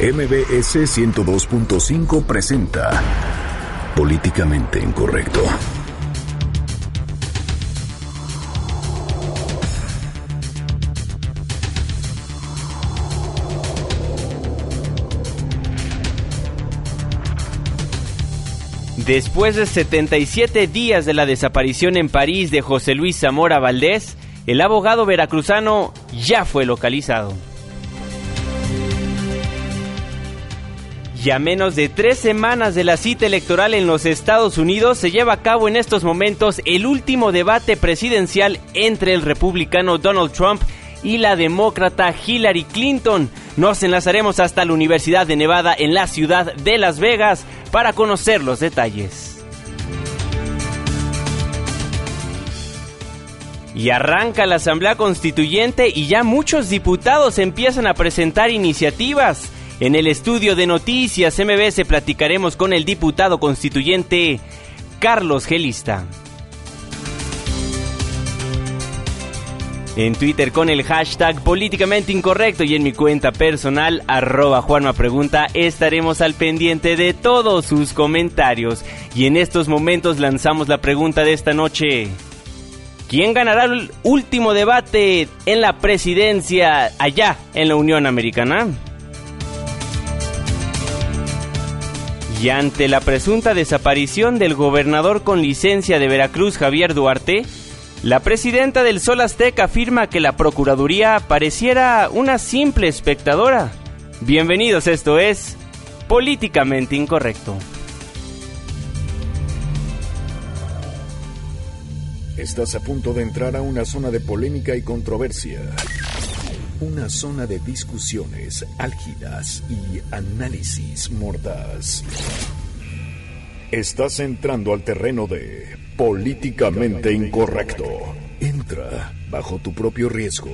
MBS 102.5 presenta Políticamente Incorrecto. Después de 77 días de la desaparición en París de José Luis Zamora Valdés, el abogado veracruzano ya fue localizado. Y a menos de tres semanas de la cita electoral en los Estados Unidos, se lleva a cabo en estos momentos el último debate presidencial entre el republicano Donald Trump y la demócrata Hillary Clinton. Nos enlazaremos hasta la Universidad de Nevada en la ciudad de Las Vegas para conocer los detalles. Y arranca la Asamblea Constituyente y ya muchos diputados empiezan a presentar iniciativas. En el estudio de noticias MBS platicaremos con el diputado constituyente Carlos Gelista. En Twitter con el hashtag políticamente incorrecto y en mi cuenta personal arroba Juanma Pregunta estaremos al pendiente de todos sus comentarios. Y en estos momentos lanzamos la pregunta de esta noche. ¿Quién ganará el último debate en la presidencia allá en la Unión Americana? Y ante la presunta desaparición del gobernador con licencia de Veracruz, Javier Duarte, la presidenta del Sol Azteca afirma que la Procuraduría pareciera una simple espectadora. Bienvenidos, esto es Políticamente Incorrecto. Estás a punto de entrar a una zona de polémica y controversia. Una zona de discusiones álgidas y análisis mordaz. Estás entrando al terreno de políticamente incorrecto. Entra bajo tu propio riesgo.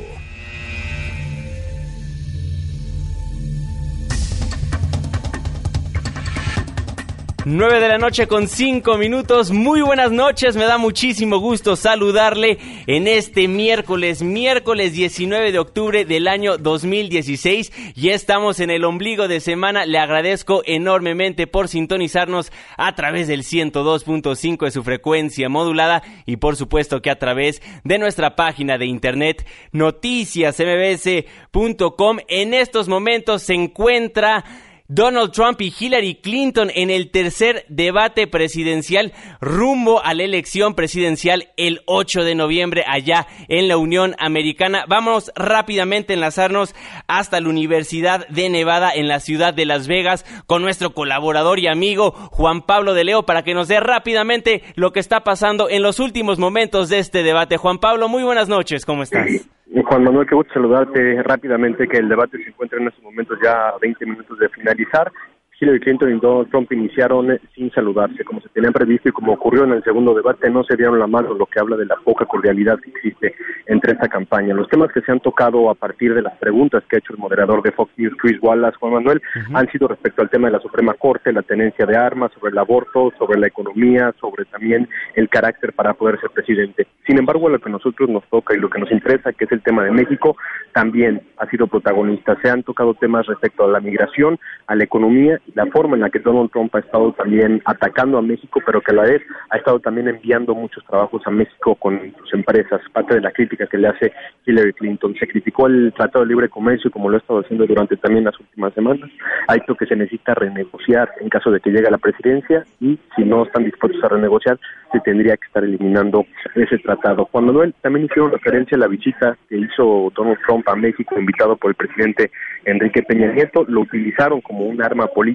9 de la noche con 5 minutos. Muy buenas noches, me da muchísimo gusto saludarle en este miércoles, miércoles 19 de octubre del año 2016. Ya estamos en el ombligo de semana. Le agradezco enormemente por sintonizarnos a través del 102.5 de su frecuencia modulada y por supuesto que a través de nuestra página de internet noticiasmbs.com. En estos momentos se encuentra Donald Trump y Hillary Clinton en el tercer debate presidencial rumbo a la elección presidencial el 8 de noviembre allá en la Unión Americana. Vamos rápidamente a enlazarnos hasta la Universidad de Nevada en la ciudad de Las Vegas con nuestro colaborador y amigo Juan Pablo de Leo para que nos dé rápidamente lo que está pasando en los últimos momentos de este debate. Juan Pablo, muy buenas noches, ¿cómo estás? Juan Manuel, qué gusto saludarte rápidamente, que el debate se encuentra en estos momentos ya a 20 minutos de finalizar. Hillary Clinton y Donald Trump iniciaron sin saludarse, como se tenían previsto y como ocurrió en el segundo debate, no se dieron la mano, lo que habla de la poca cordialidad que existe entre esta campaña. Los temas que se han tocado a partir de las preguntas que ha hecho el moderador de Fox News, Chris Wallace, Juan Manuel, han sido respecto al tema de la Suprema Corte, la tenencia de armas, sobre el aborto, sobre la economía, sobre también el carácter para poder ser presidente. Sin embargo, lo que a nosotros nos toca y lo que nos interesa, que es el tema de México, también ha sido protagonista. Se han tocado temas respecto a la migración, a la economía la forma en la que Donald Trump ha estado también atacando a México, pero que a la vez ha estado también enviando muchos trabajos a México con sus empresas, parte de la crítica que le hace Hillary Clinton. Se criticó el Tratado de Libre Comercio, como lo ha estado haciendo durante también las últimas semanas. Ha dicho que se necesita renegociar en caso de que llegue a la presidencia y si no están dispuestos a renegociar, se tendría que estar eliminando ese tratado. Juan Manuel también hicieron referencia a la visita que hizo Donald Trump a México, invitado por el presidente Enrique Peña Nieto, lo utilizaron como un arma política.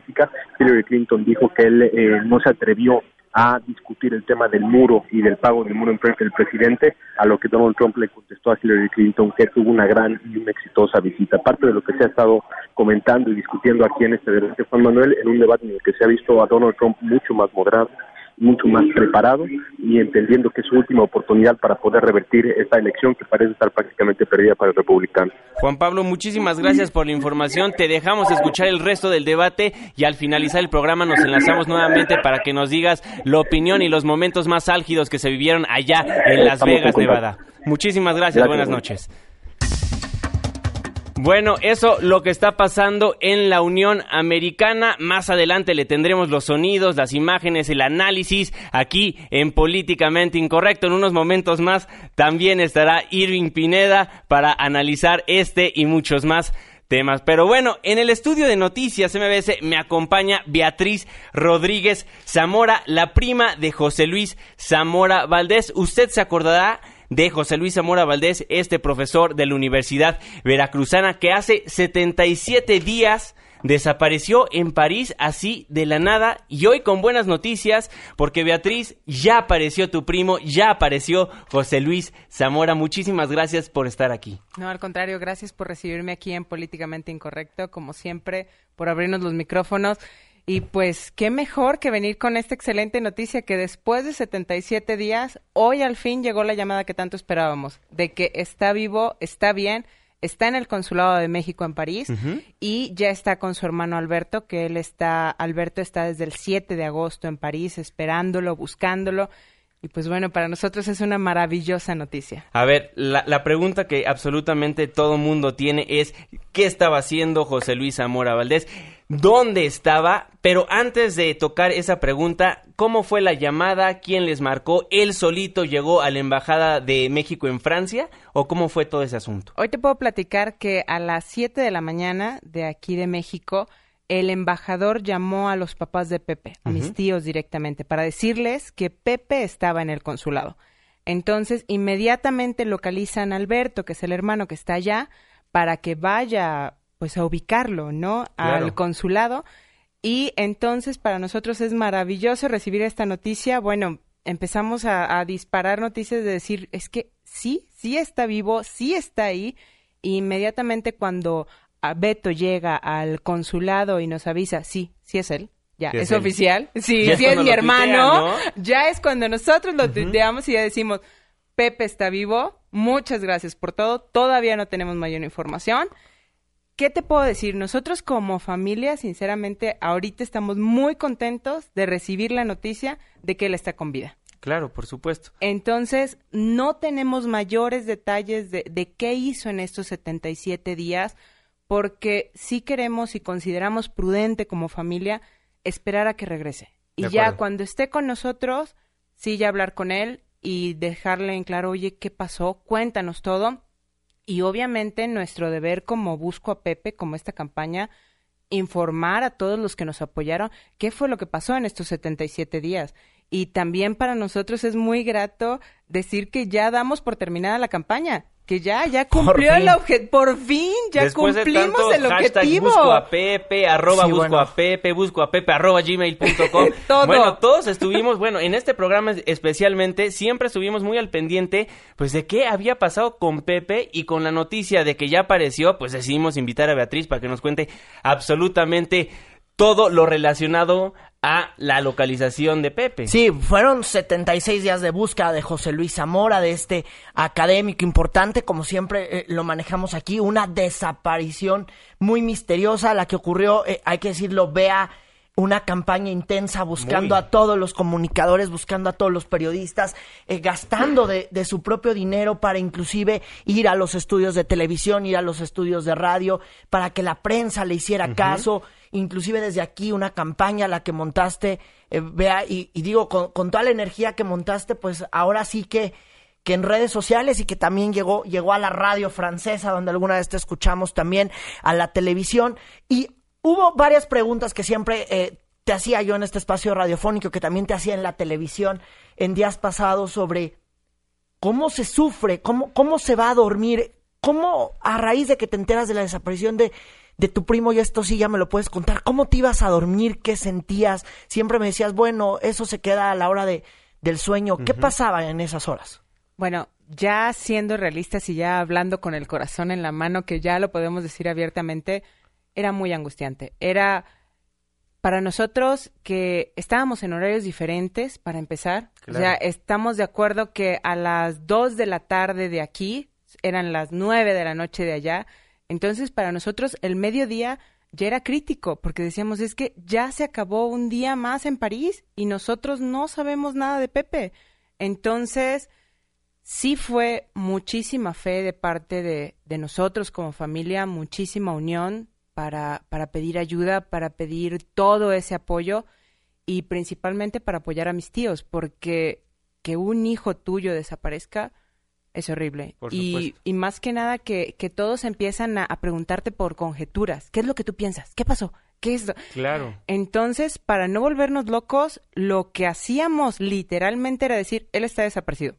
Hillary Clinton dijo que él eh, no se atrevió a discutir el tema del muro y del pago del muro en frente del presidente, a lo que Donald Trump le contestó a Hillary Clinton que tuvo una gran y una exitosa visita. Parte de lo que se ha estado comentando y discutiendo aquí en este debate, Juan Manuel, en un debate en el que se ha visto a Donald Trump mucho más moderado, mucho más preparado y entendiendo que es su última oportunidad para poder revertir esta elección que parece estar prácticamente perdida para el republicano. Juan Pablo, muchísimas gracias por la información. Te dejamos escuchar el resto del debate y al finalizar el programa nos enlazamos nuevamente para que nos digas la opinión y los momentos más álgidos que se vivieron allá en Las Vegas, Nevada. Muchísimas gracias, buenas noches. Bueno, eso lo que está pasando en la Unión Americana. Más adelante le tendremos los sonidos, las imágenes, el análisis aquí en Políticamente Incorrecto. En unos momentos más también estará Irving Pineda para analizar este y muchos más temas. Pero bueno, en el estudio de noticias MBS me acompaña Beatriz Rodríguez Zamora, la prima de José Luis Zamora Valdés. Usted se acordará de José Luis Zamora Valdés, este profesor de la Universidad Veracruzana que hace 77 días desapareció en París así de la nada y hoy con buenas noticias porque Beatriz ya apareció tu primo, ya apareció José Luis Zamora. Muchísimas gracias por estar aquí. No, al contrario, gracias por recibirme aquí en Políticamente Incorrecto, como siempre, por abrirnos los micrófonos. Y pues, qué mejor que venir con esta excelente noticia que después de 77 días, hoy al fin llegó la llamada que tanto esperábamos, de que está vivo, está bien, está en el Consulado de México en París y ya está con su hermano Alberto, que él está, Alberto está desde el 7 de agosto en París esperándolo, buscándolo. Y pues bueno, para nosotros es una maravillosa noticia. A ver, la, la pregunta que absolutamente todo mundo tiene es, ¿qué estaba haciendo José Luis Zamora Valdés? ¿Dónde estaba? Pero antes de tocar esa pregunta, ¿cómo fue la llamada? ¿Quién les marcó? ¿Él solito llegó a la Embajada de México en Francia? ¿O cómo fue todo ese asunto? Hoy te puedo platicar que a las 7 de la mañana de aquí de México, el embajador llamó a los papás de Pepe, a mis tíos directamente, para decirles que Pepe estaba en el consulado. Entonces, inmediatamente localizan a Alberto, que es el hermano que está allá, para que vaya pues a ubicarlo, ¿no? Al consulado. Y entonces para nosotros es maravilloso recibir esta noticia. Bueno, empezamos a, a, disparar noticias de decir, es que sí, sí está vivo, sí está ahí. Inmediatamente cuando a Beto llega al consulado y nos avisa, sí, sí es él. Ya, es, oficial. Sí, sí es, mi hermano. Ya es cuando nosotros lo tuiteamos y ya decimos, Pepe está vivo. Muchas gracias por todo. Todavía no tenemos mayor información. ¿Qué te puedo decir? Nosotros como familia, sinceramente, ahorita estamos muy contentos de recibir la noticia de que él está con vida. Claro, por supuesto. Entonces, no tenemos mayores detalles de, de qué hizo en estos 77 días, porque sí queremos y consideramos prudente como familia esperar a que regrese. Y ya cuando esté con nosotros, sí ya hablar con él y dejarle en claro, oye, ¿qué pasó? Cuéntanos todo. Y obviamente nuestro deber como Busco a Pepe, como esta campaña, informar a todos los que nos apoyaron qué fue lo que pasó en estos 77 días. Y también para nosotros es muy grato decir que ya damos por terminada la campaña que ya, ya cumplió el objetivo, por fin, ya cumplimos el objetivo. Busco a Pepe, arroba busco a Pepe, busco a Pepe, arroba gmail.com. Bueno, todos estuvimos, bueno, en este programa especialmente, siempre estuvimos muy al pendiente, pues de qué había pasado con Pepe y con la noticia de que ya apareció, pues decidimos invitar a Beatriz para que nos cuente absolutamente todo lo relacionado a la localización de Pepe. Sí, fueron 76 días de búsqueda de José Luis Zamora, de este académico importante, como siempre eh, lo manejamos aquí, una desaparición muy misteriosa, la que ocurrió, eh, hay que decirlo, vea una campaña intensa buscando a todos los comunicadores, buscando a todos los periodistas, eh, gastando de, de, su propio dinero para inclusive ir a los estudios de televisión, ir a los estudios de radio, para que la prensa le hiciera caso inclusive desde aquí una campaña la que montaste, eh, vea, y, digo, con, con, toda la energía que montaste, pues ahora sí que, que en redes sociales y que también llegó, llegó a la radio francesa, donde alguna vez te escuchamos también, a la televisión, y hubo varias preguntas que siempre eh, te hacía yo en este espacio radiofónico, que también te hacía en la televisión en días pasados sobre cómo se sufre, cómo, cómo se va a dormir, cómo a raíz de que te enteras de la desaparición de de tu primo y esto sí ya me lo puedes contar. ¿Cómo te ibas a dormir? ¿Qué sentías? Siempre me decías, bueno, eso se queda a la hora de, del sueño. ¿Qué pasaba en esas horas? Bueno, ya siendo realistas y ya hablando con el corazón en la mano, que ya lo podemos decir abiertamente, era muy angustiante. Era para nosotros que estábamos en horarios diferentes, para empezar. O sea, estamos de acuerdo que a las 2 de la tarde de aquí eran las 9 de la noche de allá entonces, para nosotros el mediodía ya era crítico, porque decíamos, es que ya se acabó un día más en París y nosotros no sabemos nada de Pepe. Entonces, sí fue muchísima fe de parte de, de nosotros como familia, muchísima unión para, para pedir ayuda, para pedir todo ese apoyo y principalmente para apoyar a mis tíos, porque que un hijo tuyo desaparezca es horrible. Y, y, más que nada que, que todos empiezan a, preguntarte por conjeturas. ¿Qué es lo que tú piensas? ¿Qué pasó? ¿Qué es? Claro. Entonces, para no volvernos locos, lo que hacíamos literalmente era decir, él está desaparecido.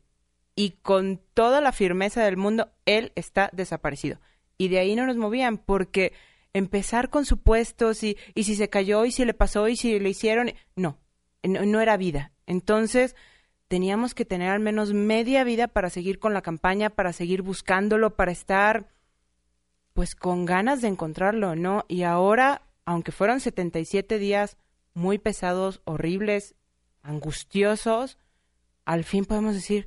Y con toda la firmeza del mundo, él está desaparecido. Y de ahí no nos movían porque empezar con supuestos y, y si se cayó y si le pasó y si le hicieron, no, no, no era vida. Entonces, teníamos que tener al menos media vida para seguir con la campaña, para seguir buscándolo, para estar pues con ganas de encontrarlo, ¿no? Y ahora, aunque fueron 77 días muy pesados, horribles, angustiosos, al fin podemos decir,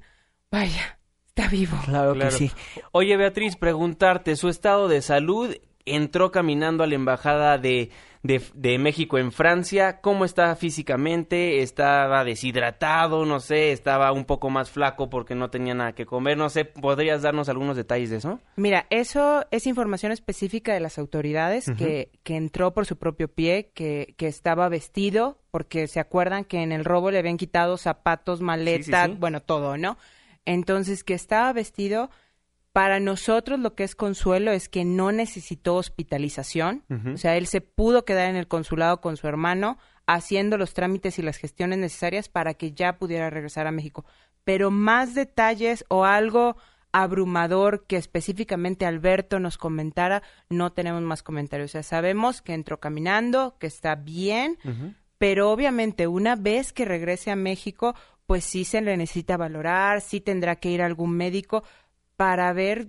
vaya, está vivo. Claro, que sí. Oye, Beatriz, preguntarte, su estado de salud entró caminando a la embajada de, de, México en Francia. ¿Cómo está físicamente? ¿Estaba deshidratado? No sé, estaba un poco más flaco porque no tenía nada que comer. No sé, ¿podrías darnos algunos detalles de eso? Mira, eso es información específica de las autoridades que, que entró por su propio pie, que, que estaba vestido, porque se acuerdan que en el robo le habían quitado zapatos, maletas, bueno, todo, ¿no? Entonces, que estaba vestido para nosotros lo que es consuelo es que no necesitó hospitalización, o sea, él se pudo quedar en el consulado con su hermano haciendo los trámites y las gestiones necesarias para que ya pudiera regresar a México. Pero más detalles o algo abrumador que específicamente Alberto nos comentara, no tenemos más comentarios. O sea, sabemos que entró caminando, que está bien, pero obviamente una vez que regrese a México, pues sí se le necesita valorar, sí tendrá que ir a algún médico, para ver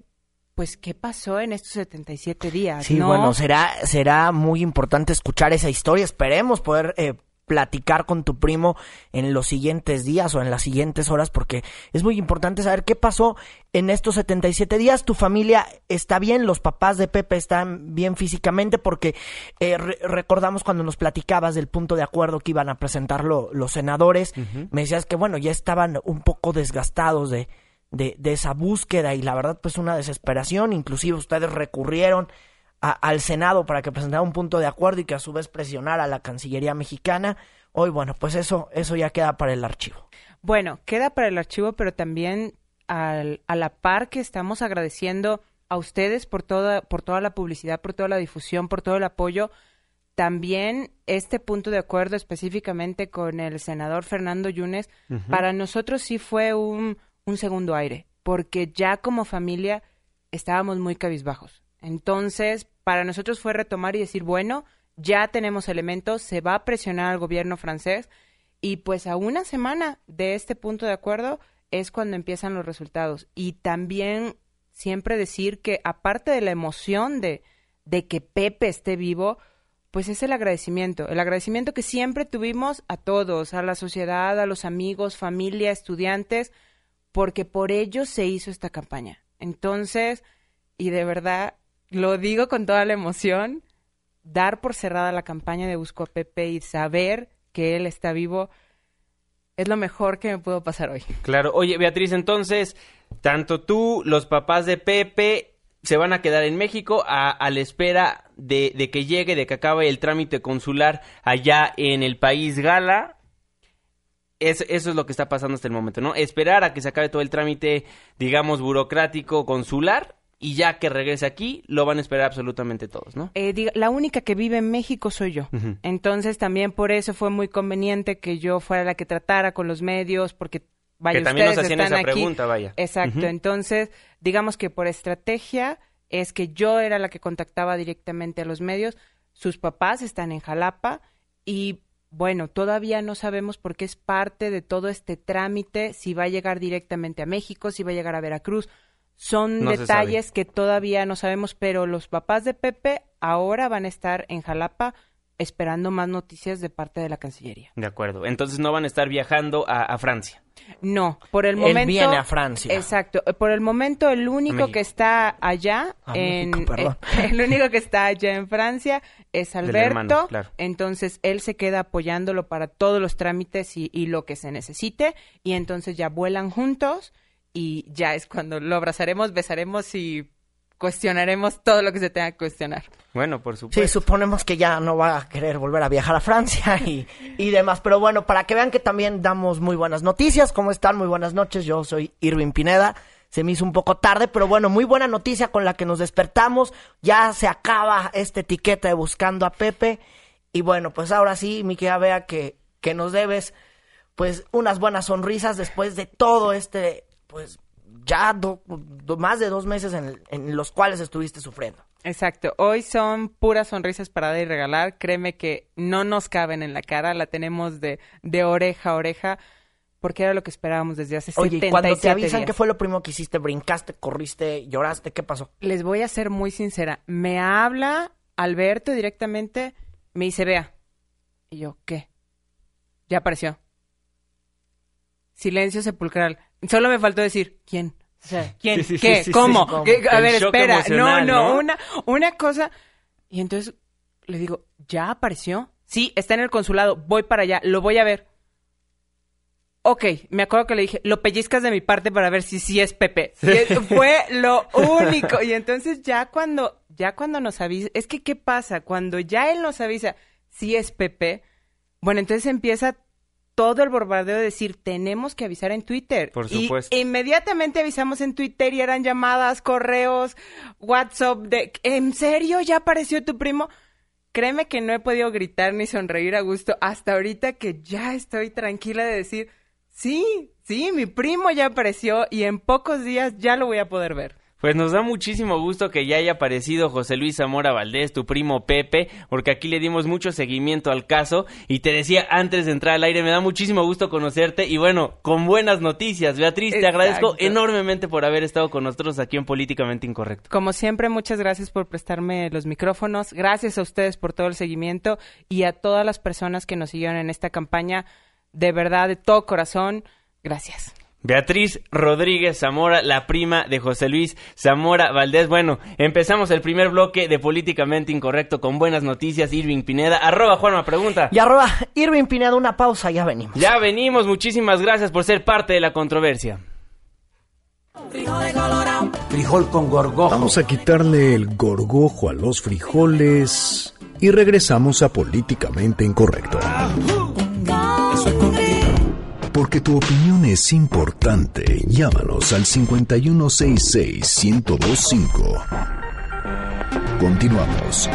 pues qué pasó en estos 77 días. Sí, bueno, será será muy importante escuchar esa historia. Esperemos poder eh, platicar con tu primo en los siguientes días o en las siguientes horas porque es muy importante saber qué pasó en estos 77 días. Tu familia está bien, los papás de Pepe están bien físicamente porque eh, recordamos cuando nos platicabas del punto de acuerdo que iban a presentar los senadores, me decías que bueno, ya estaban un poco desgastados de de, de, esa búsqueda y la verdad pues una desesperación, inclusive ustedes recurrieron al Senado para que presentara un punto de acuerdo y que a su vez presionara a la Cancillería mexicana. Hoy bueno, pues eso, eso ya queda para el archivo. Bueno, queda para el archivo, pero también al, a la par que estamos agradeciendo a ustedes por toda, por toda la publicidad, por toda la difusión, por todo el apoyo. También este punto de acuerdo específicamente con el senador Fernando Yunes, para nosotros sí fue un, un segundo aire, porque ya como familia estábamos muy cabizbajos. Entonces, para nosotros fue retomar y decir, bueno, ya tenemos elementos, se va a presionar al gobierno francés y pues a una semana de este punto de acuerdo es cuando empiezan los resultados. Y también siempre decir que aparte de la emoción de, de que Pepe esté vivo, pues es el agradecimiento, el agradecimiento que siempre tuvimos a todos, a la sociedad, a los amigos, familia, estudiantes, porque por ello se hizo esta campaña. Entonces, y de verdad, lo digo con toda la emoción, dar por cerrada la campaña de Busco a Pepe y saber que él está vivo es lo mejor que me pudo pasar hoy. Claro, oye Beatriz, entonces, tanto tú, los papás de Pepe, se van a quedar en México a, la espera de, de, que llegue, de que acabe el trámite consular allá en el país Gala eso es lo que está pasando hasta el momento, ¿no? Esperar a que se acabe todo el trámite, digamos, burocrático, consular, y ya que regrese aquí, lo van a esperar absolutamente todos, ¿no? Eh, la única que vive en México soy yo. Entonces también por eso fue muy conveniente que yo fuera la que tratara con los medios, porque vaya, que también nos hacían esa pregunta, vaya. Exacto. Entonces, digamos que por estrategia es que yo era la que contactaba directamente a los medios. Sus papás están en Jalapa y bueno, todavía no sabemos por qué es parte de todo este trámite, si va a llegar directamente a México, si va a llegar a Veracruz. Son detalles que todavía no sabemos, pero los papás de Pepe ahora van a estar en Jalapa esperando más noticias de parte de la Cancillería. De acuerdo. Entonces no van a estar viajando a, Francia. No, por el momento. Él viene a Francia. Exacto. Por el momento, el único que está allá en. el único que está allá en Francia es Alberto. Entonces él se queda apoyándolo para todos los trámites y, y lo que se necesite. Y entonces ya vuelan juntos y ya es cuando lo abrazaremos, besaremos y cuestionaremos todo lo que se tenga que cuestionar. Bueno, por supuesto. Sí, suponemos que ya no va a querer volver a viajar a Francia y, y demás. Pero bueno, para que vean que también damos muy buenas noticias. ¿Cómo están? Muy buenas noches. Yo soy Irving Pineda. Se me hizo un poco tarde, pero bueno, muy buena noticia con la que nos despertamos. Ya se acaba esta etiqueta de buscando a Pepe. Y bueno, pues ahora sí, mi querida vea que, que nos debes pues unas buenas sonrisas después de todo este, pues ya do- do- más de dos meses en, en los cuales estuviste sufriendo. Exacto. Hoy son puras sonrisas para dar y regalar. Créeme que no nos caben en la cara, la tenemos de, de oreja a oreja, porque era lo que esperábamos desde hace Oye, y 77 cuando te avisan días. qué fue lo primero que hiciste, brincaste, corriste, lloraste, ¿qué pasó? Les voy a ser muy sincera. Me habla Alberto directamente, me dice, vea. Y yo, ¿qué? Ya apareció. Silencio sepulcral. Solo me faltó decir, ¿quién? O sea, ¿quién? Sí, sí, sí, ¿Qué? sí, ¿Cómo? ¿cómo? ¿Qué? A El ver, espera. No, no, ¿no? una, una cosa. Y entonces le digo, ¿ya apareció? Sí, está en el consulado. Voy para allá. Lo voy a ver. Ok, me acuerdo que le dije, lo pellizcas de mi parte para ver si sí es Pepe. Y fue lo único. Y entonces ya cuando, ya cuando nos avisa, es que ¿qué pasa? Cuando ya él nos avisa si es Pepe, bueno, entonces empieza todo el bombardeo de decir, tenemos que avisar en Twitter. Por Y supuesto. inmediatamente avisamos en Twitter y eran llamadas, correos, WhatsApp de, ¿en serio ya apareció tu primo? Créeme que no he podido gritar ni sonreír a gusto hasta ahorita que ya estoy tranquila de decir, sí, sí, mi primo ya apareció y en pocos días ya lo voy a poder ver. Pues nos da muchísimo gusto que ya haya aparecido José Luis Zamora Valdés, tu primo Pepe, porque aquí le dimos mucho seguimiento al caso y te decía antes de entrar al aire, me da muchísimo gusto conocerte y bueno, con buenas noticias. Beatriz, te Exacto. agradezco enormemente por haber estado con nosotros aquí en Políticamente Incorrecto. Como siempre, muchas gracias por prestarme los micrófonos. Gracias a ustedes por todo el seguimiento y a todas las personas que nos siguieron en esta campaña. De verdad, de todo corazón, gracias. Beatriz Rodríguez Zamora, la prima de José Luis Zamora Valdés. Bueno, empezamos el primer bloque de Políticamente Incorrecto con buenas noticias. Irving Pineda, arroba Juanma Pregunta. Y arroba Irving Pineda, una pausa, ya venimos. Ya venimos, muchísimas gracias por ser parte de la controversia. Frijol con gorgojo. Vamos a quitarle el gorgojo a los frijoles y regresamos a Políticamente Incorrecto. Porque tu opinión es importante. Llámanos al 5166-1025. Continuamos.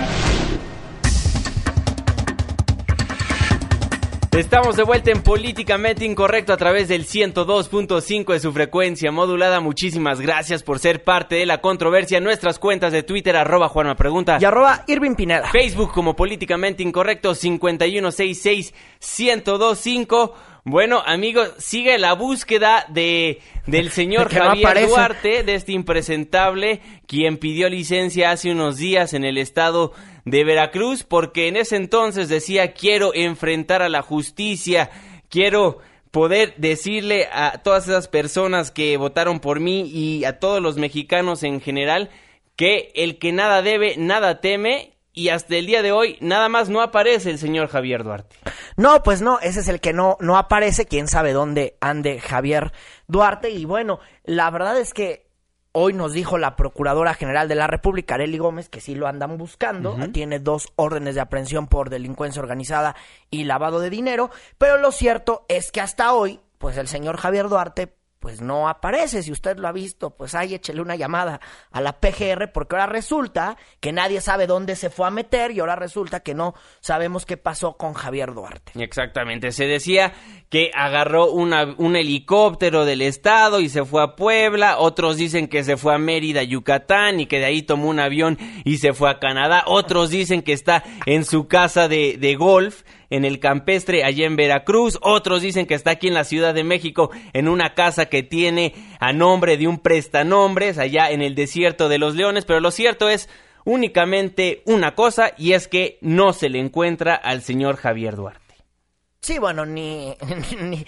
Estamos de vuelta en Políticamente Incorrecto a través del 102.5 de su frecuencia modulada. Muchísimas gracias por ser parte de la controversia. Nuestras cuentas de Twitter, arroba Juanma Pregunta. Y arroba Irving Pineda. Facebook como Políticamente Incorrecto 5166-1025. Bueno, amigos, sigue la búsqueda de del señor no Javier. Duarte, de este impresentable, quien pidió licencia hace unos días en el estado de Veracruz, porque en ese entonces decía quiero enfrentar a la justicia, quiero poder decirle a todas esas personas que votaron por mí y a todos los mexicanos en general que el que nada debe, nada teme. Y hasta el día de hoy nada más no aparece el señor Javier Duarte. No, pues no, ese es el que no, no aparece. Quién sabe dónde ande Javier Duarte. Y bueno, la verdad es que hoy nos dijo la Procuradora General de la República, Arely Gómez, que sí lo andan buscando. Tiene dos órdenes de aprehensión por delincuencia organizada y lavado de dinero. Pero lo cierto es que hasta hoy, pues el señor Javier Duarte. Pues no aparece, si usted lo ha visto, pues ahí échele una llamada a la PGR, porque ahora resulta que nadie sabe dónde se fue a meter y ahora resulta que no sabemos qué pasó con Javier Duarte. Exactamente, se decía que agarró una- un helicóptero del estado y se fue a Puebla, otros dicen que se fue a Mérida, Yucatán y que de ahí tomó un avión y se fue a Canadá, otros dicen que está en su casa de, de golf en el campestre allá en Veracruz, otros dicen que está aquí en la Ciudad de México en una casa que tiene a nombre de un prestanombres allá en el desierto de los leones, pero lo cierto es únicamente una cosa y es que no se le encuentra al señor Javier Duarte. Sí, bueno, ni, ni-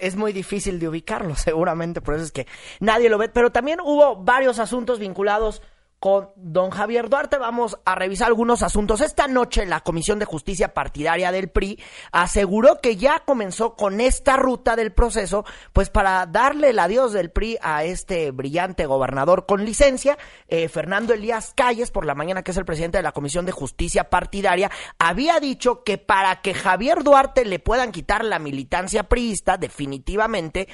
es muy difícil de ubicarlo, seguramente, por eso es que nadie lo ve. Pero también hubo varios asuntos vinculados con don Javier Duarte. Vamos a revisar algunos asuntos. Esta noche la Comisión de Justicia Partidaria del PRI aseguró que ya comenzó con esta ruta del proceso, pues para darle el adiós del PRI a este brillante gobernador con licencia, eh, Fernando Elías Calles, por la mañana que es el presidente de la Comisión de Justicia Partidaria, había dicho que para que Javier Duarte le puedan quitar la militancia priista, definitivamente,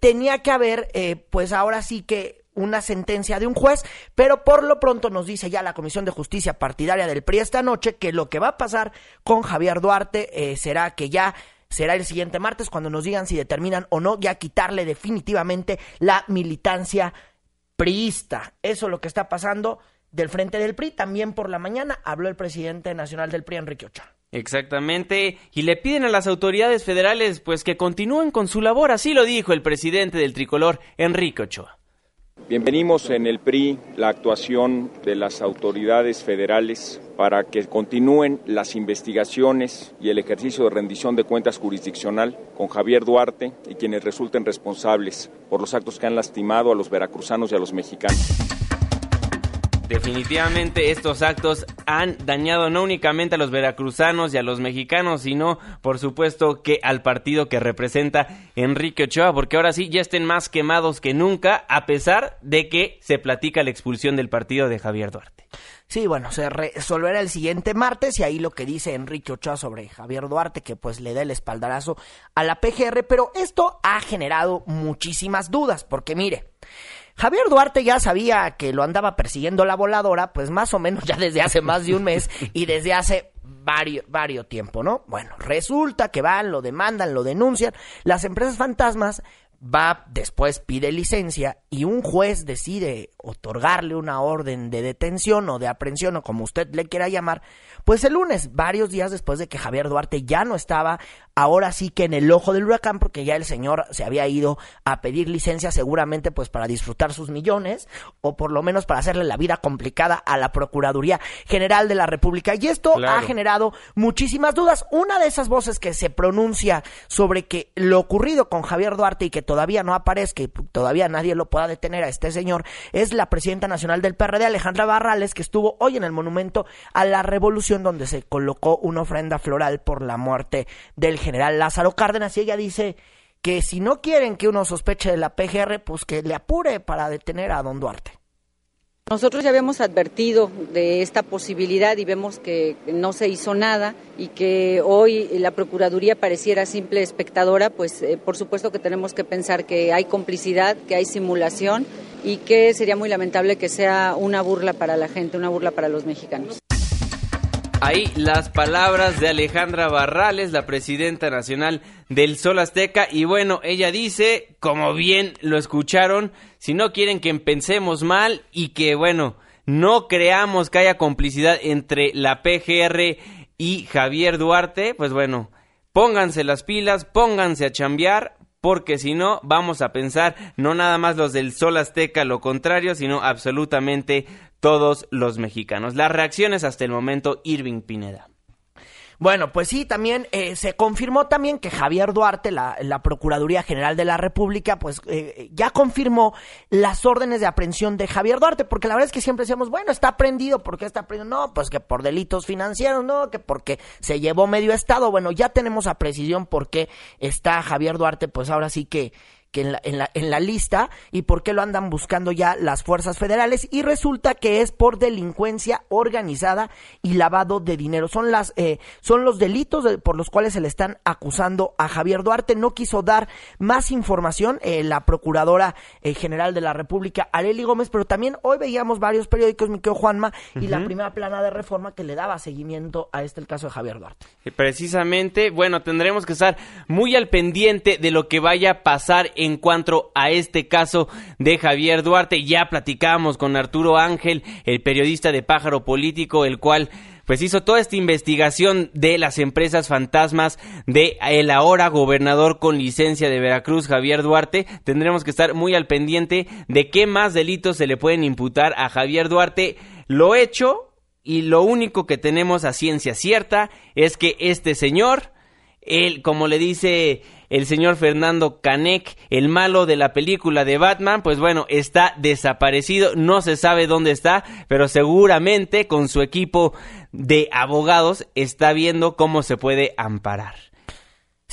tenía que haber, eh, pues ahora sí que una sentencia de un juez, pero por lo pronto nos dice ya la Comisión de Justicia Partidaria del PRI esta noche que lo que va a pasar con Javier Duarte eh, será que ya será el siguiente martes cuando nos digan si determinan o no ya quitarle definitivamente la militancia priista. Eso es lo que está pasando del frente del PRI. También por la mañana habló el presidente nacional del PRI, Enrique Ochoa. Exactamente, y le piden a las autoridades federales pues que continúen con su labor, así lo dijo el presidente del tricolor, Enrique Ochoa. Bienvenimos en el PRI la actuación de las autoridades federales para que continúen las investigaciones y el ejercicio de rendición de cuentas jurisdiccional con Javier Duarte y quienes resulten responsables por los actos que han lastimado a los veracruzanos y a los mexicanos. Definitivamente estos actos han dañado no únicamente a los veracruzanos y a los mexicanos, sino por supuesto que al partido que representa Enrique Ochoa, porque ahora sí ya estén más quemados que nunca, a pesar de que se platica la expulsión del partido de Javier Duarte. Sí, bueno, se resolverá el siguiente martes y ahí lo que dice Enrique Ochoa sobre Javier Duarte, que pues le da el espaldarazo a la PGR, pero esto ha generado muchísimas dudas, porque mire, Javier Duarte ya sabía que lo andaba persiguiendo la voladora, pues más o menos ya desde hace más de un mes y desde hace varios, varios tiempo, ¿no? Bueno, resulta que van, lo demandan, lo denuncian. Las empresas fantasmas va, después pide licencia y un juez decide otorgarle una orden de detención o de aprehensión o como usted le quiera llamar, pues el lunes, varios días después de que Javier Duarte ya no estaba, ahora sí que en el ojo del huracán, porque ya el señor se había ido a pedir licencia seguramente pues para disfrutar sus millones o por lo menos para hacerle la vida complicada a la Procuraduría General de la República. Y esto ha generado muchísimas dudas. Una de esas voces que se pronuncia sobre que lo ocurrido con Javier Duarte y que todavía no aparezca y todavía nadie lo pueda detener a este señor es la presidenta nacional del PRD, Alejandra Barrales, que estuvo hoy en el monumento a la revolución donde se colocó una ofrenda floral por la muerte del general Lázaro Cárdenas y ella dice que si no quieren que uno sospeche de la PGR, pues que le apure para detener a don Duarte. Nosotros ya habíamos advertido de esta posibilidad y vemos que no se hizo nada y que hoy la Procuraduría pareciera simple espectadora, pues eh, por supuesto que tenemos que pensar que hay complicidad, que hay simulación y que sería muy lamentable que sea una burla para la gente, una burla para los mexicanos. Ahí las palabras de Alejandra Barrales, la presidenta nacional del Sol Azteca. Y bueno, ella dice, como bien lo escucharon, si no quieren que pensemos mal y que, bueno, no creamos que haya complicidad entre la PGR y Javier Duarte, pues bueno, pónganse las pilas, pónganse a chambear, porque si no vamos a pensar no nada más los del Sol Azteca lo contrario, sino absolutamente todos los mexicanos. Las reacciones hasta el momento, Irving Pineda. Bueno, pues sí, también eh, se confirmó también que Javier Duarte, la, Procuraduría General de la República, pues eh, ya confirmó las órdenes de aprehensión de Javier Duarte, porque la verdad es que siempre decíamos, bueno, está prendido, ¿por qué está prendido? No, pues que por delitos financieros, no, que porque se llevó medio estado. Bueno, ya tenemos a precisión por qué está Javier Duarte, pues ahora sí que que en la, en, la, en la lista y por qué lo andan buscando ya las fuerzas federales y resulta que es por delincuencia organizada y lavado de dinero. Son las eh, son los delitos por los cuales se le están acusando a Javier Duarte. No quiso dar más información eh, la procuradora eh, general de la República, Areli Gómez, pero también hoy veíamos varios periódicos, mi querido Juanma, y la primera plana de reforma que le daba seguimiento a este el caso de Javier Duarte. Precisamente, bueno, tendremos que estar muy al pendiente de lo que vaya a pasar en cuanto a este caso de Javier Duarte. Ya platicamos con Arturo Ángel, el periodista de Pájaro Político, el cual pues hizo toda esta investigación de las empresas fantasmas de el ahora gobernador con licencia de Veracruz, Javier Duarte. Tendremos que estar muy al pendiente de qué más delitos se le pueden imputar a Javier Duarte. Lo hecho y lo único que tenemos a ciencia cierta es que este señor él, como le dice el señor Fernando Canek, el malo de la película de Batman, pues bueno, está desaparecido, no se sabe dónde está, pero seguramente con su equipo de abogados está viendo cómo se puede amparar.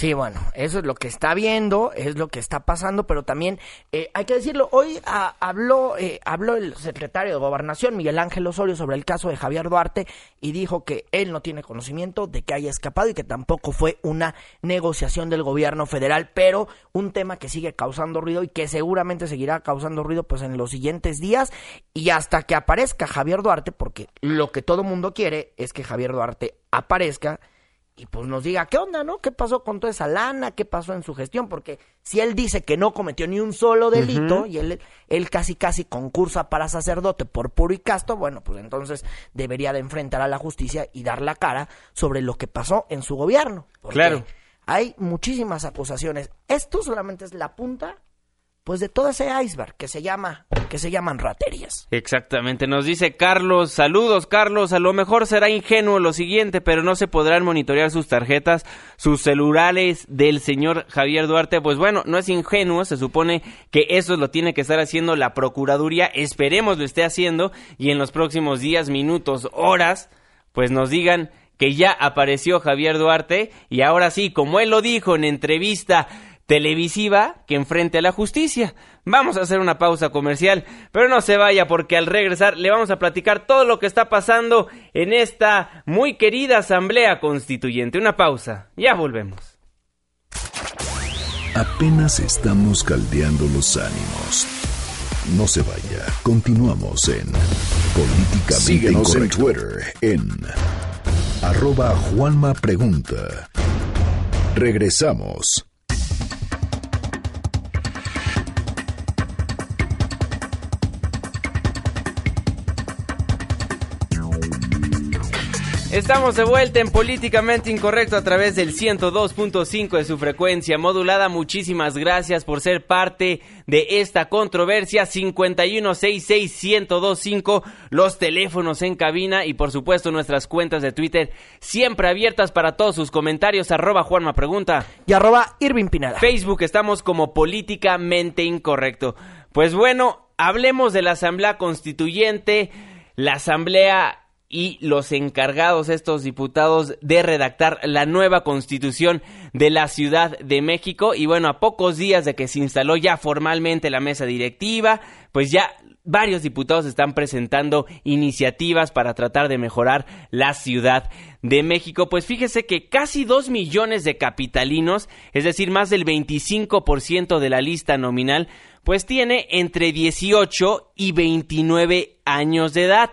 Sí, bueno, eso es lo que está viendo, es lo que está pasando, pero también eh, hay que decirlo, hoy ah, habló, eh, habló el secretario de Gobernación, Miguel Ángel Osorio, sobre el caso de Javier Duarte y dijo que él no tiene conocimiento de que haya escapado y que tampoco fue una negociación del gobierno federal, pero un tema que sigue causando ruido y que seguramente seguirá causando ruido pues en los siguientes días y hasta que aparezca Javier Duarte, porque lo que todo mundo quiere es que Javier Duarte aparezca y pues nos diga qué onda, ¿no? ¿Qué pasó con toda esa lana? ¿Qué pasó en su gestión? Porque si él dice que no cometió ni un solo delito y él, él casi casi concursa para sacerdote por puro y casto, bueno, pues entonces debería de enfrentar a la justicia y dar la cara sobre lo que pasó en su gobierno. claro. Hay muchísimas acusaciones. Esto solamente es la punta pues de todo ese iceberg que se llama que se llaman raterías. Exactamente, nos dice Carlos, saludos Carlos, a lo mejor será ingenuo lo siguiente, pero no se podrán monitorear sus tarjetas, sus celulares del señor Javier Duarte, pues bueno, no es ingenuo, se supone que eso lo tiene que estar haciendo la Procuraduría, esperemos lo esté haciendo y en los próximos días, minutos, horas, pues nos digan que ya apareció Javier Duarte. Y ahora sí, como él lo dijo en entrevista televisiva que enfrente a la justicia. Vamos a hacer una pausa comercial, pero no se vaya porque al regresar le vamos a platicar todo lo que está pasando en esta muy querida Asamblea Constituyente. Una pausa, ya volvemos. Apenas estamos caldeando los ánimos. No se vaya, continuamos en Políticamente Síguenos en Twitter en arroba Juanma Pregunta. Regresamos. Estamos de vuelta en Políticamente Incorrecto a través del 102.5 de su frecuencia modulada. Muchísimas gracias por ser parte de esta controversia. 5166125, los teléfonos en cabina y por supuesto nuestras cuentas de Twitter siempre abiertas para todos sus comentarios. Arroba Juanma Pregunta. Y arroba Irving Pineda. Facebook estamos como Políticamente Incorrecto. Pues bueno, hablemos de la Asamblea Constituyente. La Asamblea y los encargados, estos diputados, de redactar la nueva constitución de la Ciudad de México. Y bueno, a pocos días de que se instaló ya formalmente la mesa directiva, pues ya varios diputados están presentando iniciativas para tratar de mejorar la Ciudad de México. Pues fíjese que casi dos millones de capitalinos, es decir, más del 25% de la lista nominal, pues tiene entre 18 y 29 años de edad.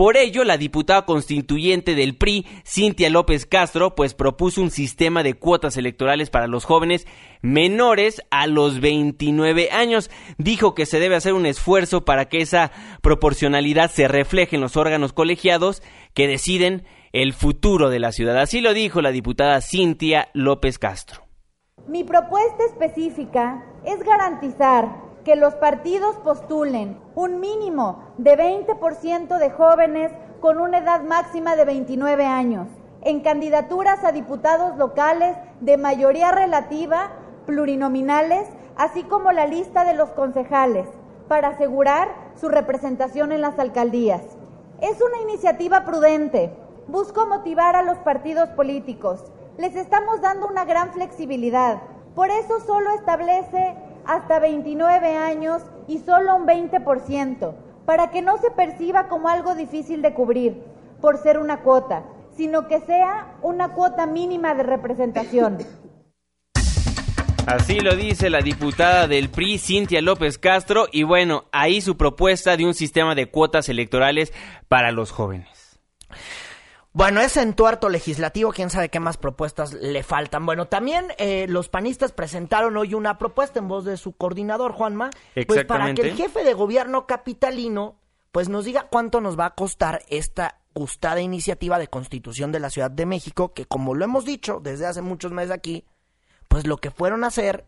Por ello, la diputada constituyente del PRI, Cintia López Castro, pues propuso un sistema de cuotas electorales para los jóvenes menores a los 29 años. Dijo que se debe hacer un esfuerzo para que esa proporcionalidad se refleje en los órganos colegiados que deciden el futuro de la ciudad. Así lo dijo la diputada Cintia López Castro. Mi propuesta específica es garantizar que los partidos postulen un mínimo de 20% de jóvenes con una edad máxima de 29 años en candidaturas a diputados locales de mayoría relativa, plurinominales, así como la lista de los concejales, para asegurar su representación en las alcaldías. Es una iniciativa prudente. Busco motivar a los partidos políticos. Les estamos dando una gran flexibilidad. Por eso solo establece hasta 29 años y solo un 20%, para que no se perciba como algo difícil de cubrir por ser una cuota, sino que sea una cuota mínima de representación. Así lo dice la diputada del PRI, Cintia López Castro, y bueno, ahí su propuesta de un sistema de cuotas electorales para los jóvenes. Bueno, es en tuerto legislativo, quién sabe qué más propuestas le faltan. Bueno, también eh, los panistas presentaron hoy una propuesta en voz de su coordinador, Juanma, pues para que el jefe de gobierno capitalino pues nos diga cuánto nos va a costar esta gustada iniciativa de constitución de la Ciudad de México, que como lo hemos dicho desde hace muchos meses aquí, pues lo que fueron a hacer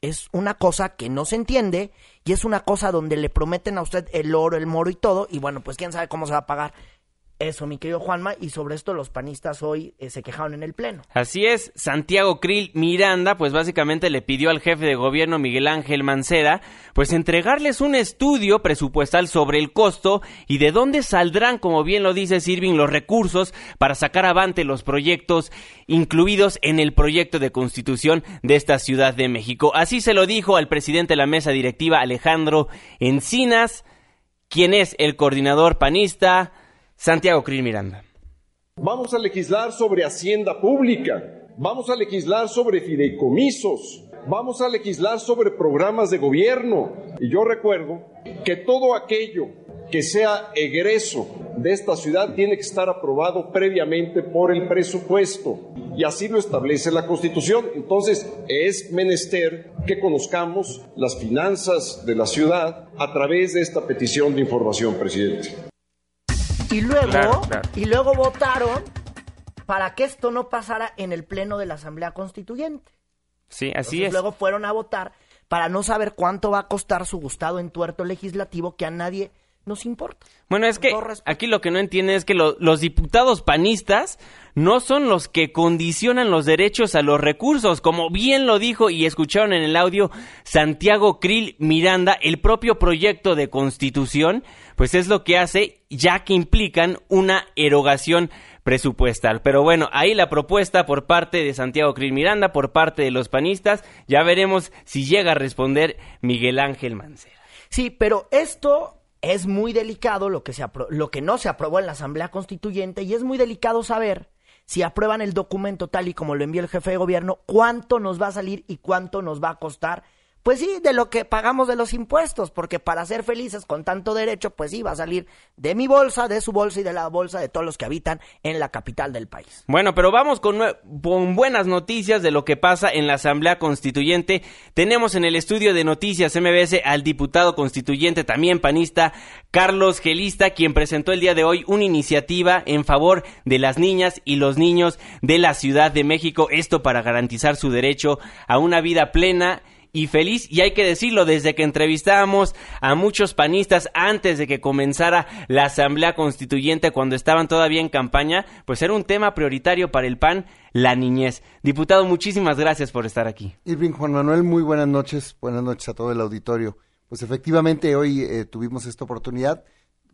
es una cosa que no se entiende y es una cosa donde le prometen a usted el oro, el moro y todo, y bueno, pues quién sabe cómo se va a pagar eso, mi querido Juanma, y sobre esto los panistas hoy eh, se quejaron en el Pleno. Así es, Santiago Krill Miranda, pues básicamente le pidió al jefe de gobierno Miguel Ángel Mancera, pues entregarles un estudio presupuestal sobre el costo y de dónde saldrán, como bien lo dice Sirving, los recursos para sacar avante los proyectos incluidos en el proyecto de constitución de esta Ciudad de México. Así se lo dijo al presidente de la mesa directiva, Alejandro Encinas, quien es el coordinador panista, Santiago Krill Miranda. Vamos a legislar sobre hacienda pública, vamos a legislar sobre fideicomisos, vamos a legislar sobre programas de gobierno. Y yo recuerdo que todo aquello que sea egreso de esta ciudad tiene que estar aprobado previamente por el presupuesto. Y así lo establece la Constitución. Entonces es menester que conozcamos las finanzas de la ciudad a través de esta petición de información, presidente. Y luego, Claro, claro. y luego votaron para que esto no pasara en el pleno de la Asamblea Constituyente. Sí, así Entonces, es. Luego fueron a votar para no saber cuánto va a costar su gustado entuerto legislativo que a nadie nos importa. Bueno, es que aquí lo que no entienden es que lo- los diputados panistas no son los que condicionan los derechos a los recursos, como bien lo dijo y escucharon en el audio Santiago Krill Miranda, el propio proyecto de constitución, pues es lo que hace ya que implican una erogación presupuestal. Pero bueno, ahí la propuesta por parte de Santiago Krill Miranda, por parte de los panistas, ya veremos si llega a responder Miguel Ángel Mancera. Sí, pero esto es muy delicado, lo que, se lo que no se aprobó en la Asamblea Constituyente, y es muy delicado saber si aprueban el documento tal y como lo envió el jefe de gobierno, cuánto nos va a salir y cuánto nos va a costar. Pues sí, de lo que pagamos de los impuestos, porque para ser felices con tanto derecho, pues sí, va a salir de mi bolsa, de su bolsa y de la bolsa de todos los que habitan en la capital del país. Bueno, pero vamos con, con buenas noticias de lo que pasa en la Asamblea Constituyente. Tenemos en el estudio de noticias MBS al diputado constituyente, también panista, Carlos Gelista, quien presentó el día de hoy una iniciativa en favor de las niñas y los niños de la Ciudad de México. Esto para garantizar su derecho a una vida plena y feliz y hay que decirlo desde que entrevistábamos a muchos panistas antes de que comenzara la asamblea constituyente cuando estaban todavía en campaña pues era un tema prioritario para el PAN la niñez diputado muchísimas gracias por estar aquí Irving Juan Manuel, muy buenas noches, buenas noches a todo el auditorio. Pues efectivamente hoy eh, tuvimos esta oportunidad,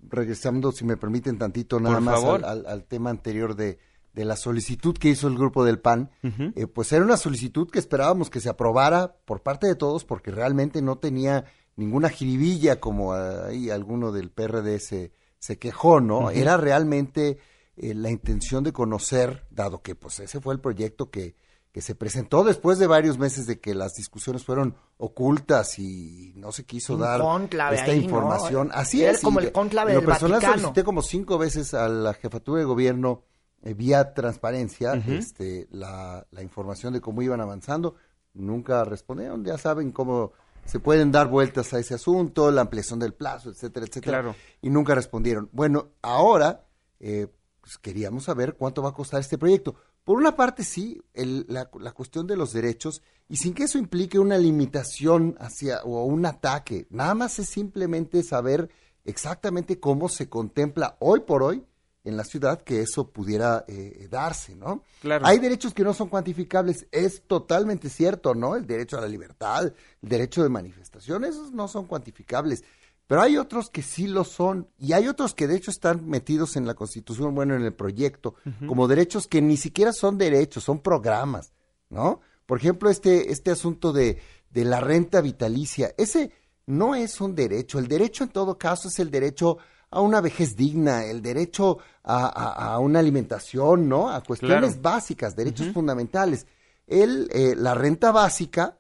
regresando, si me permiten tantito, nada Por más favor. al, al- al tema anterior de, de la solicitud que hizo el grupo del PAN. Eh, pues era una solicitud que esperábamos que se aprobara por parte de todos porque realmente no tenía ninguna jiribilla como ah, ahí alguno del PRD se, se quejó, ¿no? Era realmente eh, la intención de conocer, dado que pues ese fue el proyecto que, que se presentó después de varios meses de que las discusiones fueron ocultas y no se quiso dar esta ahí, ¿no? información. Así Era es. como el lo del personal Vaticano. solicité como cinco veces a la jefatura de gobierno eh, vía transparencia este, la, la información de cómo iban avanzando. Nunca respondieron, ya saben cómo se pueden dar vueltas a ese asunto, la ampliación del plazo, etcétera, etcétera. Claro. Y nunca respondieron. Bueno, ahora eh, pues queríamos saber cuánto va a costar este proyecto. Por una parte, sí, el- la, la cuestión de los derechos, y sin que eso implique una limitación hacia o un ataque, nada más es simplemente saber exactamente cómo se contempla hoy por hoy en la ciudad que eso pudiera eh, darse, ¿no? Claro. Hay derechos que no son cuantificables, es totalmente cierto, ¿no? El derecho a la libertad, el derecho de manifestación, esos no son cuantificables. Pero hay otros que sí lo son, y hay otros que de hecho están metidos en la Constitución, bueno, en el proyecto, como derechos que ni siquiera son derechos, son programas, ¿no? Por ejemplo, este, este asunto de, de la renta vitalicia, ese no es un derecho, el derecho en todo caso es el derecho a una vejez digna, el derecho a, a- a una alimentación, ¿no? A cuestiones Claro. básicas, derechos fundamentales. El, eh, la renta básica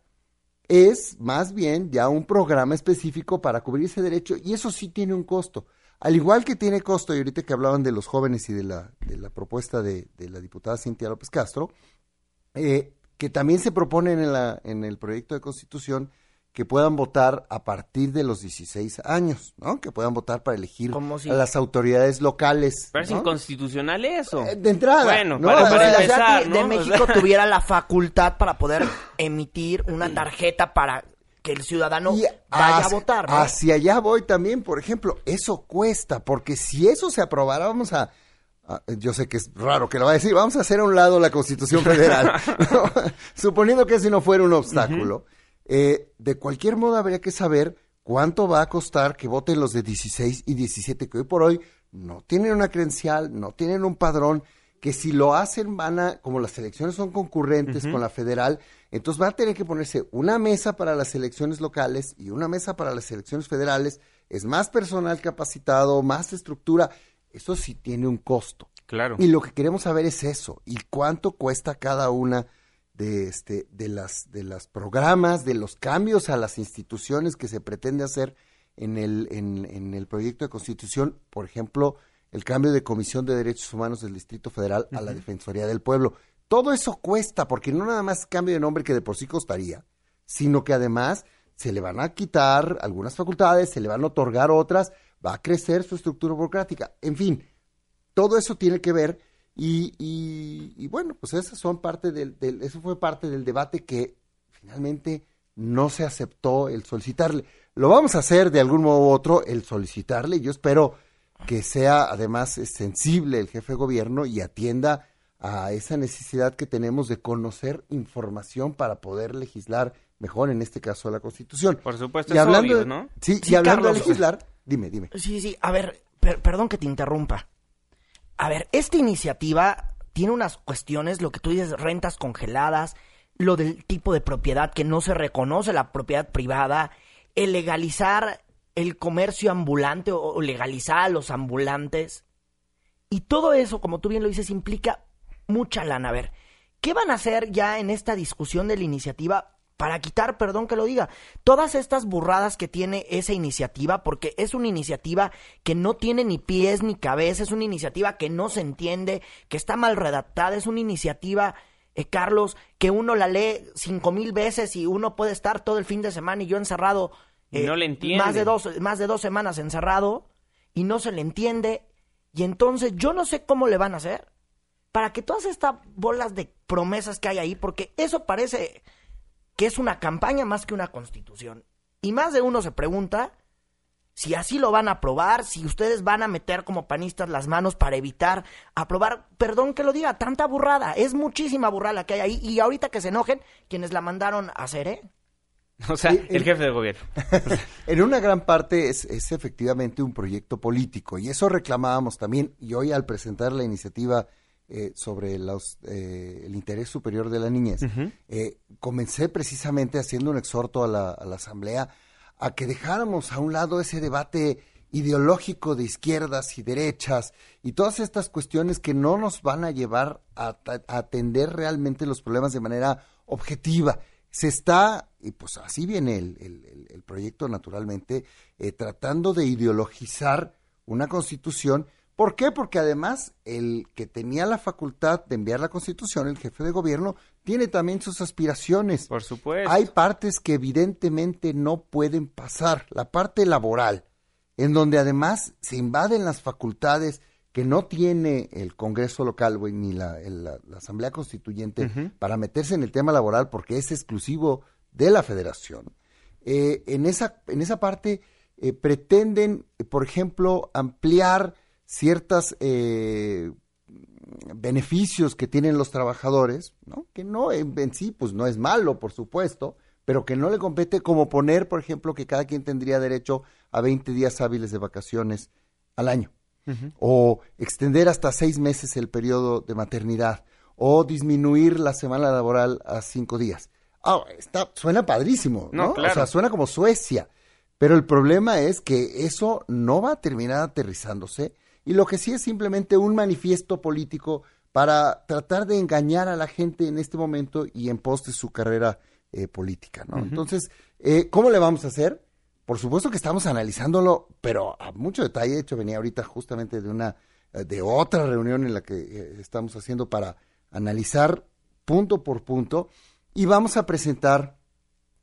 es más bien ya un programa específico para cubrir ese derecho y eso sí tiene un costo. Al igual que tiene costo, y ahorita que hablaban de los jóvenes y de la, de la propuesta de, de la diputada Cintia López Castro, eh, que también se propone en, la, en el proyecto de constitución que puedan votar a partir de los 16 años, ¿no? Que puedan votar para elegir Como si- a las autoridades locales. parece ¿no? inconstitucional eso Eh, de entrada, bueno ¿no? para, para si la la Ciudad empezar de. México tuviera la facultad para poder emitir una tarjeta para que el ciudadano Y vaya hacia- a votar, ¿no? Hacia allá voy también, por ejemplo, eso cuesta, porque si eso se aprobara, vamos a, yo sé que es raro que lo va a decir, vamos a hacer a un lado la Constitución Federal, ¿no? suponiendo que ese no fuera un obstáculo, eh, de cualquier modo habría que saber cuánto va a costar que voten los de 16 y 17, que hoy por hoy no tienen una credencial, no tienen un padrón, que si lo hacen van a, como las elecciones son concurrentes con la federal, entonces va a tener que ponerse una mesa para las elecciones locales y una mesa para las elecciones federales, es más personal capacitado, más estructura, eso sí tiene un costo. Claro. Y lo que queremos saber es eso, y cuánto cuesta cada una de este de las de los programas, de los cambios a las instituciones que se pretende hacer en el en, en el proyecto de constitución, por ejemplo, el cambio de Comisión de Derechos Humanos del Distrito Federal a la Defensoría del Pueblo. Todo eso cuesta, porque no nada más cambio de nombre que de por sí costaría, sino que además se le van a quitar algunas facultades, se le van a otorgar otras, va a crecer su estructura burocrática. En fin, todo eso tiene que ver y, y, bueno, pues esas son parte del, eso fue parte del debate que finalmente no se aceptó el solicitarle. Lo vamos a hacer de algún modo u otro, el solicitarle. Yo espero que sea además sensible el jefe de gobierno y atienda a esa necesidad que tenemos de conocer información para poder legislar mejor, en este caso la Constitución. Por supuesto, y hablando, obvio, ¿no? Sí, y hablando de legislar, dime, dime. Sí, sí, a ver, perdón que te interrumpa. A ver, esta iniciativa tiene unas cuestiones, lo que tú dices, rentas congeladas, lo del tipo de propiedad que no se reconoce la propiedad privada, el legalizar el comercio ambulante o legalizar a los ambulantes. Y todo eso, como tú bien lo dices, implica mucha lana. A ver, ¿qué van a hacer ya en esta discusión de la iniciativa para quitar, perdón que lo diga, todas estas burradas que tiene esa iniciativa, porque es una iniciativa que no tiene ni pies ni cabeza, es una iniciativa que no se entiende, que está mal redactada, es una iniciativa, eh, Carlos, que uno la lee cinco mil veces y uno puede estar todo el fin de semana y yo encerrado. Eh, no le entiende. Más de, dos, más de dos semanas encerrado y no se le entiende. Y entonces yo no sé cómo le van a hacer para que todas estas bolas de promesas que hay ahí, porque eso parece que es una campaña más que una constitución. Y más de uno se pregunta si así lo van a aprobar, si ustedes van a meter como panistas las manos para evitar aprobar, perdón que lo diga, tanta burrada, es muchísima burrada que hay ahí y ahorita que se enojen quienes la mandaron a hacer, ¿eh? O sea, el jefe de gobierno. en una gran parte es, es, efectivamente un proyecto político y eso reclamábamos también y hoy al presentar la iniciativa eh, sobre los, eh, el interés superior de la niñez, eh, comencé precisamente haciendo un exhorto a la, a la, Asamblea a que dejáramos a un lado ese debate ideológico de izquierdas y derechas y todas estas cuestiones que no nos van a llevar a, a atender realmente los problemas de manera objetiva. Se está, y pues así viene el, el, el proyecto naturalmente, tratando de ideologizar una constitución ¿Por qué? Porque además el que tenía la facultad de enviar la constitución, el jefe de gobierno, tiene también sus aspiraciones. Por supuesto. Hay partes que evidentemente no pueden pasar. La parte laboral, en donde además se invaden las facultades que no tiene el Congreso local ni la, Asamblea Constituyente para meterse en el tema laboral porque es exclusivo de la federación. Eh, en, esa, en esa parte eh, pretenden, por ejemplo, ampliar ciertos eh, beneficios que tienen los trabajadores, ¿no? que no en, sí pues no es malo, por supuesto, pero que no le compete como poner, por ejemplo, que cada quien tendría derecho a 20 días hábiles de vacaciones al año, o extender hasta seis meses el periodo de maternidad, o disminuir la semana laboral a cinco días. Ah, está, suena padrísimo, ¿no? O sea, suena como Suecia. Pero el problema es que eso no va a terminar aterrizándose y lo que sí es simplemente un manifiesto político para tratar de engañar a la gente en este momento y en pos de su carrera eh, política, ¿no? Entonces, eh, ¿cómo le vamos a hacer? Por supuesto que estamos analizándolo, pero a mucho detalle. De hecho, venía ahorita justamente de una, eh, de otra reunión en la que estamos haciendo para analizar punto por punto y vamos a presentar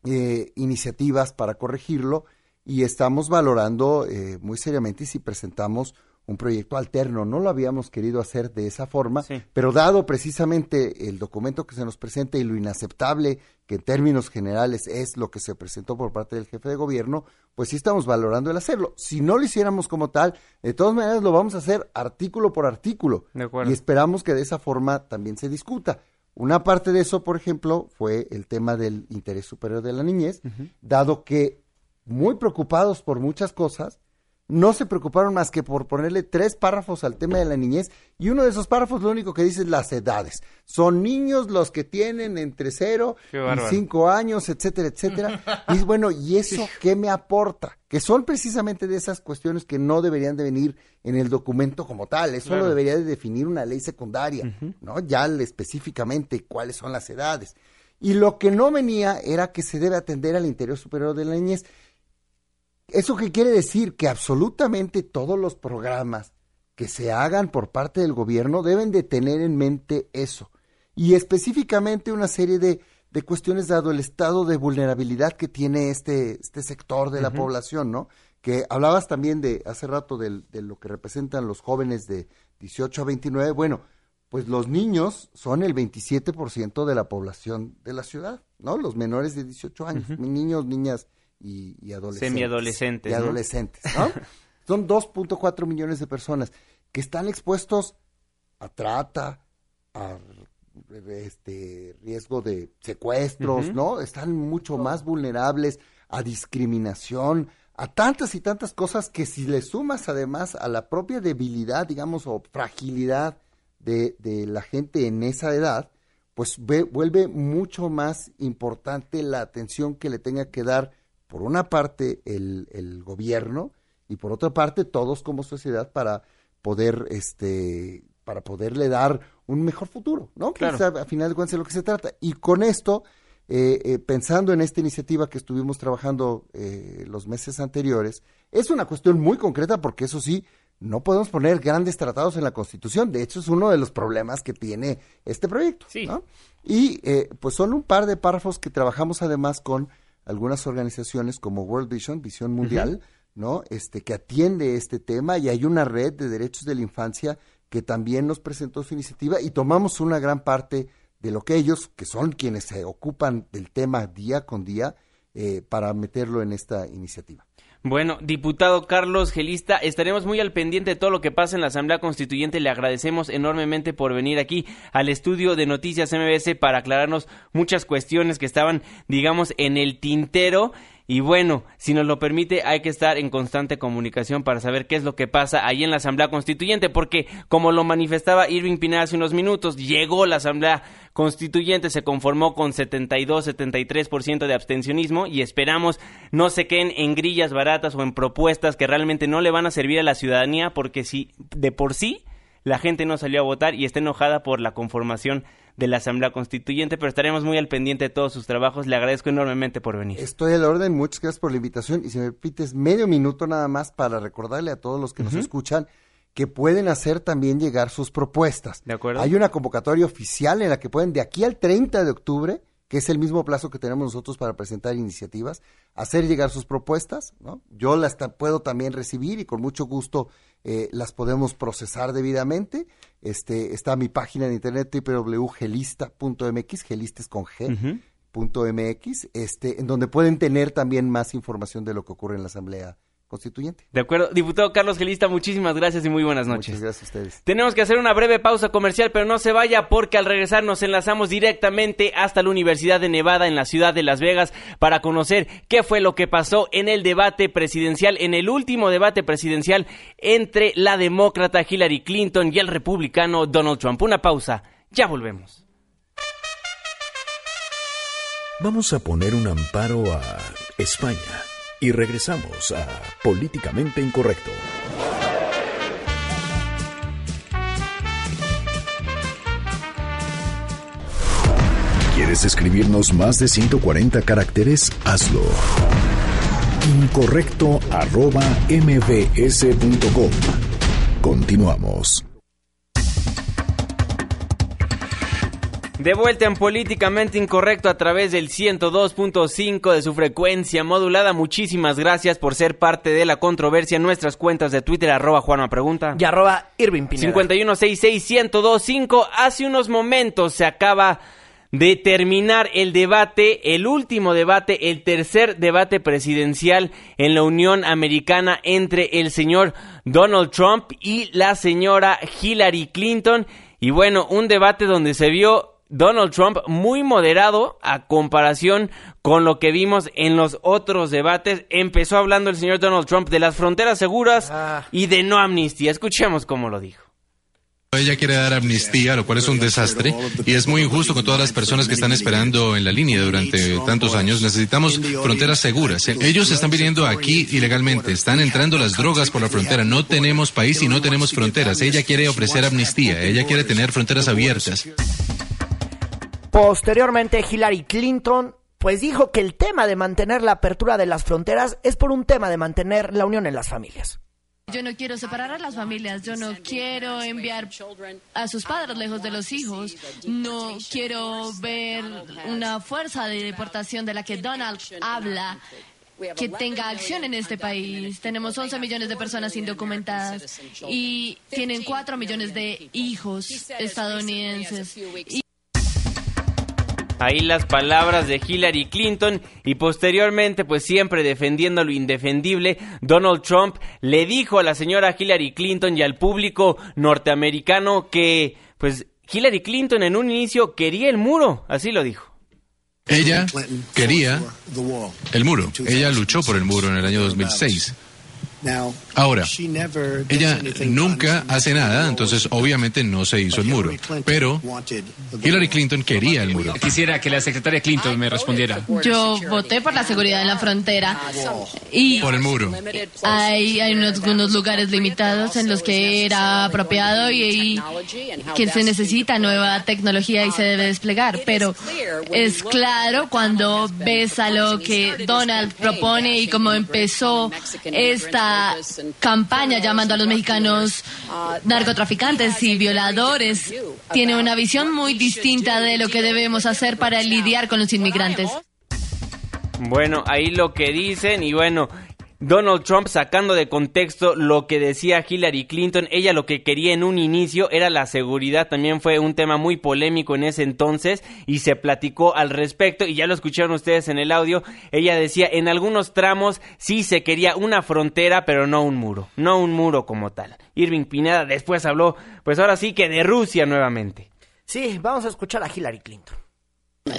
iniciativas para corregirlo y estamos valorando muy seriamente si presentamos un proyecto alterno. No lo habíamos querido hacer de esa forma, pero dado precisamente el documento que se nos presenta y lo inaceptable que en términos generales es lo que se presentó por parte del jefe de gobierno, pues sí estamos valorando el hacerlo. Si no lo hiciéramos como tal, de todas maneras lo vamos a hacer artículo por artículo. y esperamos que de esa forma también se discuta. Una parte de eso, por ejemplo, fue el tema del interés superior de la niñez, dado que muy preocupados por muchas cosas, no se preocuparon más que por ponerle tres párrafos al tema de la niñez y uno de esos párrafos lo único que dice es las edades. Son niños los que tienen entre cero y cinco años, etcétera, etcétera. y bueno, ¿y eso qué me aporta? Que son precisamente de esas cuestiones que no deberían de venir en el documento como tal. Eso lo debería de definir una ley secundaria, ¿no? Ya específicamente cuáles son las edades. Y lo que no venía era que se debe atender al interior superior de la niñez. ¿Eso qué quiere decir? Que absolutamente todos los programas que se hagan por parte del gobierno deben de tener en mente eso. Y específicamente una serie de, de cuestiones dado el estado de vulnerabilidad que tiene este, este sector de la población, ¿no? Que hablabas también de hace rato de, de lo que representan los jóvenes de 18 a 29. Bueno, pues los niños son el 27% de la población de la ciudad, ¿no? Los menores de 18 años, niños, niñas y, adolescentes. Semiadolescentes. Y adolescentes, ¿no? Son 2.4 millones de personas que están expuestos a trata, a este riesgo de secuestros, ¿no? Están mucho más vulnerables a discriminación, a tantas y tantas cosas que si le sumas además a la propia debilidad, digamos, o fragilidad de, de la gente en esa edad, pues vuelve mucho más importante la atención que le tenga que dar por una parte el, el gobierno y por otra parte todos como sociedad para poder este para poderle dar un mejor futuro, ¿no? Claro. Que a, final de cuentas es lo que se trata. Y con esto, eh, eh, pensando en esta iniciativa que estuvimos trabajando eh, los meses anteriores, es una cuestión muy concreta porque eso sí, no podemos poner grandes tratados en la Constitución. De hecho, es uno de los problemas que tiene este proyecto. Sí. Y pues son un par de párrafos que trabajamos además con algunas organizaciones como World Vision, Visión Mundial, ¿no? Este, que atiende este tema y hay una red de derechos de la infancia que también nos presentó su iniciativa y tomamos una gran parte de lo que ellos, que son quienes se ocupan del tema día con día, eh, para meterlo en esta iniciativa. Bueno, diputado Carlos Gelista, estaremos muy al pendiente de todo lo que pasa en la Asamblea Constituyente. Le agradecemos enormemente por venir aquí al estudio de Noticias MBS para aclararnos muchas cuestiones que estaban, digamos, en el tintero. Y bueno, si nos lo permite, hay que estar en constante comunicación para saber qué es lo que pasa ahí en la Asamblea Constituyente, porque como lo manifestaba Irving Pineda hace unos minutos, llegó la Asamblea Constituyente, se conformó con 72-73% de abstencionismo y esperamos no se queden en grillas baratas o en propuestas que realmente no le van a servir a la ciudadanía, porque si de por sí la gente no salió a votar y está enojada por la conformación de la Asamblea Constituyente, pero estaremos muy al pendiente de todos sus trabajos. Le agradezco enormemente por venir. Estoy al orden, muchas gracias por la invitación y si me repites medio minuto nada más para recordarle a todos los que nos escuchan que pueden hacer también llegar sus propuestas. De acuerdo. Hay una convocatoria oficial en la que pueden de aquí al 30 de octubre que es el mismo plazo que tenemos nosotros para presentar iniciativas, hacer llegar sus propuestas, ¿no? Yo las puedo también recibir y con mucho gusto eh, las podemos procesar debidamente. Este, está mi página en internet www.gelista.mx, gelistes con G. este, en donde pueden tener también más información de lo que ocurre en la Asamblea constituyente. De acuerdo. Diputado Carlos Gelista, muchísimas gracias y muy buenas noches. Muchas gracias a ustedes. Tenemos que hacer una breve pausa comercial, pero no se vaya porque al regresar nos enlazamos directamente hasta la Universidad de Nevada en la ciudad de Las Vegas para conocer qué fue lo que pasó en el debate presidencial, en el último debate presidencial entre la demócrata Hillary Clinton y el republicano Donald Trump. Una pausa. Ya volvemos. Vamos a poner un amparo a España y regresamos a Políticamente Incorrecto. ¿Quieres escribirnos más de 140 caracteres? Hazlo. Incorrecto arroba mbs.com. Continuamos. De vuelta en Políticamente Incorrecto a través del 102.5 de su frecuencia modulada. Muchísimas gracias por ser parte de la controversia en nuestras cuentas de Twitter, arroba Juanma Pregunta. Y arroba Irving Pineda. 5166-1025. Hace unos momentos se acaba de terminar el debate, el último debate, el tercer debate presidencial en la Unión Americana entre el señor Donald Trump y la señora Hillary Clinton. Y bueno, un debate donde se vio Donald Trump muy moderado a comparación con lo que vimos en los otros debates. Empezó hablando el señor Donald Trump de las fronteras seguras Ah. y de no amnistía. Escuchemos cómo lo dijo. Ella quiere dar amnistía, lo cual es un desastre y es muy injusto con todas las personas que están esperando en la línea durante tantos años. Necesitamos fronteras seguras. Ellos están viniendo aquí ilegalmente, están entrando las drogas por la frontera. No tenemos país y no tenemos fronteras. Ella quiere ofrecer amnistía, ella quiere tener fronteras abiertas. Posteriormente, Hillary Clinton pues dijo que el tema de mantener la apertura de las fronteras es por un tema de mantener la unión en las familias. Yo no quiero separar a las familias, yo no quiero enviar a sus padres lejos de los hijos, no quiero ver una fuerza de deportación de la que Donald habla que tenga acción en este país. Tenemos 11 millones de personas indocumentadas y tienen 4 millones de hijos estadounidenses. Ahí las palabras de Hillary Clinton y posteriormente, pues siempre defendiendo lo indefendible, Donald Trump le dijo a la señora Hillary Clinton y al público norteamericano que, pues, Hillary Clinton en un inicio quería el muro, así lo dijo. Ella quería el muro. Ella luchó por el muro en el año 2006. Ahora, ella nunca hace nada, entonces obviamente no se hizo el muro. Pero Hillary Clinton quería el muro. Quisiera que la secretaria Clinton me respondiera. yo voté por la seguridad en la frontera y Por el muro. hay, hay unos, algunos lugares limitados en los que era apropiado y, y que se necesita nueva tecnología y se debe desplegar. Pero es claro cuando ves a lo que Donald propone y cómo empezó esta campaña llamando a los mexicanos narcotraficantes y violadores, tiene una visión muy distinta de lo que debemos hacer para lidiar con los inmigrantes. Bueno, ahí lo que dicen y bueno, Donald Trump sacando de contexto lo que decía Hillary Clinton, ella lo que quería en un inicio era la seguridad, también fue un tema muy polémico en ese entonces y se platicó al respecto y ya lo escucharon ustedes en el audio, ella decía en algunos tramos sí se quería una frontera pero no un muro, no un muro como tal. Irving Pineda después habló pues ahora sí que de Rusia nuevamente. Sí, vamos a escuchar a Hillary Clinton.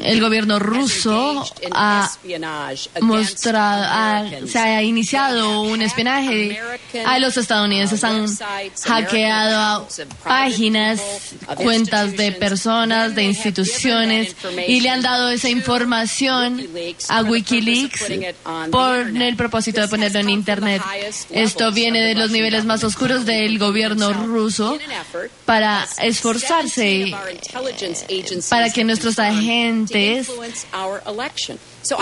El gobierno ruso ha mostrado, ha- se ha iniciado un espionaje a los estadounidenses. Han hackeado páginas, cuentas de personas, de instituciones y le han dado esa información a Wikileaks por el propósito de ponerlo en Internet. Esto viene de los niveles más oscuros del gobierno ruso para esforzarse para que nuestros agentes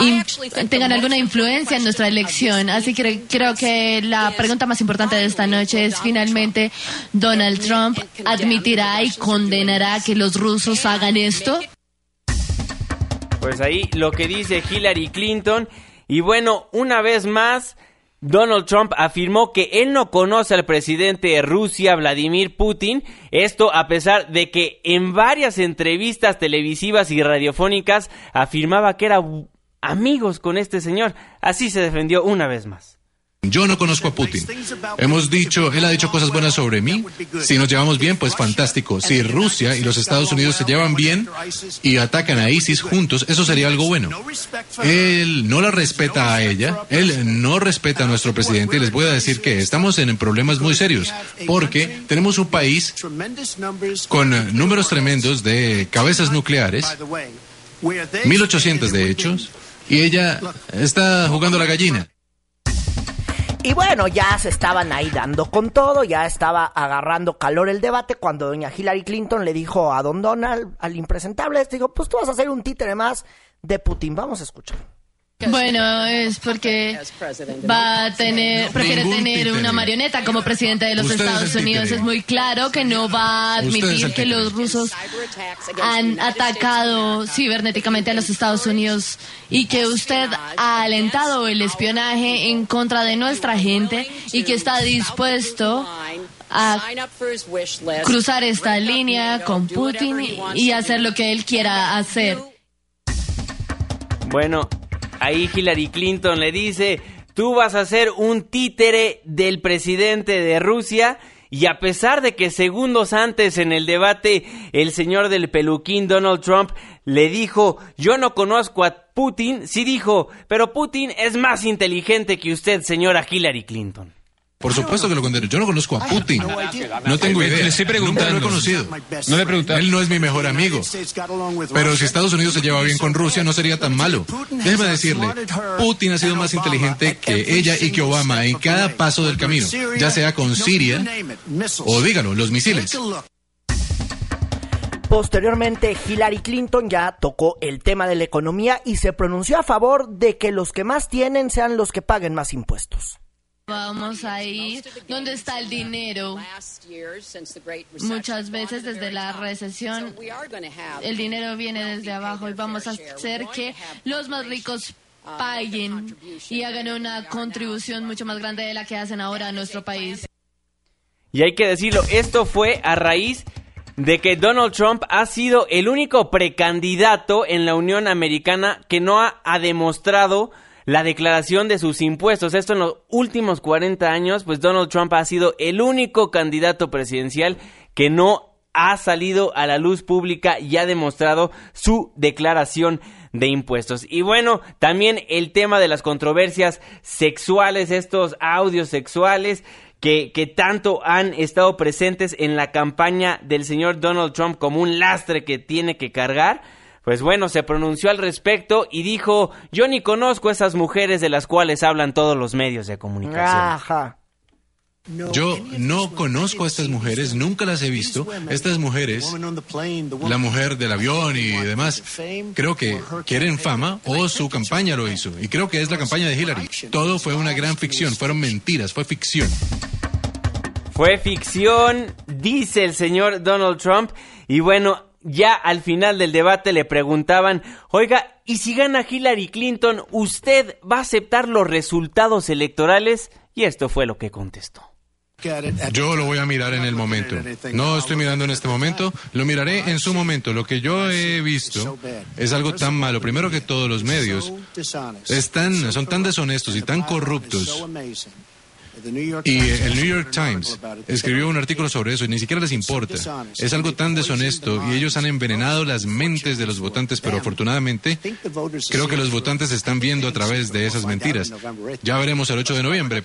in- tengan alguna influencia en nuestra elección. Así que creo que la pregunta más importante de esta noche es finalmente, ¿Donald Trump admitirá y condenará que los rusos hagan esto? Pues ahí lo que dice Hillary Clinton. Y bueno, una vez más, Donald Trump afirmó que él no conoce al presidente de Rusia, Vladimir Putin. Esto a pesar de que en varias entrevistas televisivas y radiofónicas afirmaba que era amigos con este señor. Así se defendió una vez más. Yo no conozco a Putin. Hemos dicho, él ha dicho cosas buenas sobre mí. Si nos llevamos bien, pues fantástico. Si Rusia y los Estados Unidos se llevan bien y atacan a ISIS juntos, eso sería algo bueno. Él no la respeta a ella, él no respeta a nuestro presidente y les voy a decir que estamos en problemas muy serios porque tenemos un país con números tremendos de cabezas nucleares, 1800 de hecho, y ella está jugando la gallina. Y bueno, ya se estaban ahí dando con todo, ya estaba agarrando calor el debate cuando doña Hillary Clinton le dijo a don Donald, al impresentable, este, dijo, pues tú vas a hacer un títere más de Putin. Vamos a escuchar. Bueno, es porque va a tener, prefiere tener títere. una marioneta como presidente de los Usted Estados Unidos. títere. Es muy claro que no va a admitir que los rusos han atacado cibernéticamente a los Estados Unidos y que usted ha alentado el espionaje en contra de nuestra gente y que está dispuesto a cruzar esta línea con Putin y- y hacer lo que él quiera hacer. Bueno, ahí Hillary Clinton le dice, tú vas a ser un títere del presidente de Rusia. Y a pesar de que segundos antes en el debate el señor del peluquín Donald Trump le dijo, yo no conozco a Putin, sí dijo, pero Putin es más inteligente que usted, señora Hillary Clinton. Por supuesto que lo condeno. Yo no conozco a Putin. No tengo idea. Le estoy preguntando. Nunca lo he conocido. No le he preguntado. Él no es mi mejor amigo. Pero si Estados Unidos se lleva bien con Rusia, no sería tan malo. Déjeme decirle, Putin ha sido más inteligente que ella y que Obama en cada paso del camino, ya sea con Siria o dígalo, los misiles. Posteriormente, Hillary Clinton ya tocó el tema de la economía y se pronunció a favor de que los que más tienen sean los que paguen más impuestos. Vamos a ir donde está el dinero. Muchas veces desde la recesión el dinero viene desde abajo y vamos a hacer que los más ricos paguen y hagan una contribución mucho más grande de la que hacen ahora a nuestro país. Y hay que decirlo, esto fue a raíz de que Donald Trump ha sido el único precandidato en la Unión Americana que no ha, ha demostrado la declaración de sus impuestos. Esto en los últimos 40 años, pues Donald Trump ha sido el único candidato presidencial que no ha salido a la luz pública y ha demostrado su declaración de impuestos. Y bueno, también el tema de las controversias sexuales, estos audios sexuales que, que tanto han estado presentes en la campaña del señor Donald Trump como un lastre que tiene que cargar. Pues bueno, se pronunció al respecto y dijo, yo ni conozco a esas mujeres de las cuales hablan todos los medios de comunicación. Ajá. Yo no conozco a estas mujeres, nunca las he visto. Estas mujeres, la mujer del avión y demás, creo que quieren fama o su campaña lo hizo. Y creo que es la campaña de Hillary. Todo fue una gran ficción, fueron mentiras, fue ficción. Fue ficción, dice el señor Donald Trump. Y bueno, ya al final del debate le preguntaban, oiga, ¿y si gana Hillary Clinton, usted va a aceptar los resultados electorales? Y esto fue lo que contestó. Yo lo voy a mirar en el momento. No estoy mirando en este momento, lo miraré en su momento. Lo que yo he visto es algo tan malo. Primero que todos los medios están, son tan deshonestos y tan corruptos. Y el New York Times escribió un artículo sobre eso y ni siquiera les importa. Es algo tan deshonesto y ellos han envenenado las mentes de los votantes, pero afortunadamente creo que los votantes están viendo a través de esas mentiras. Ya veremos el 8 de noviembre.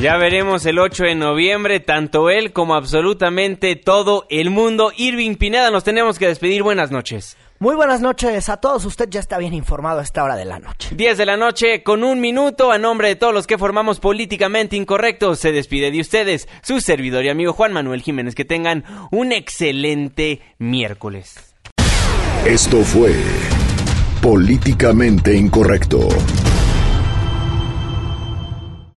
Ya veremos el 8 de noviembre, tanto él como absolutamente todo el mundo. Irving Pineda, nos tenemos que despedir. Buenas noches. Muy buenas noches a todos. Usted ya está bien informado a esta hora de la noche. 10 de la noche con un minuto a nombre de todos los que formamos políticamente incorrectos. Se despide de ustedes su servidor y amigo Juan Manuel Jiménez. Que tengan un excelente miércoles. Esto fue Políticamente Incorrecto.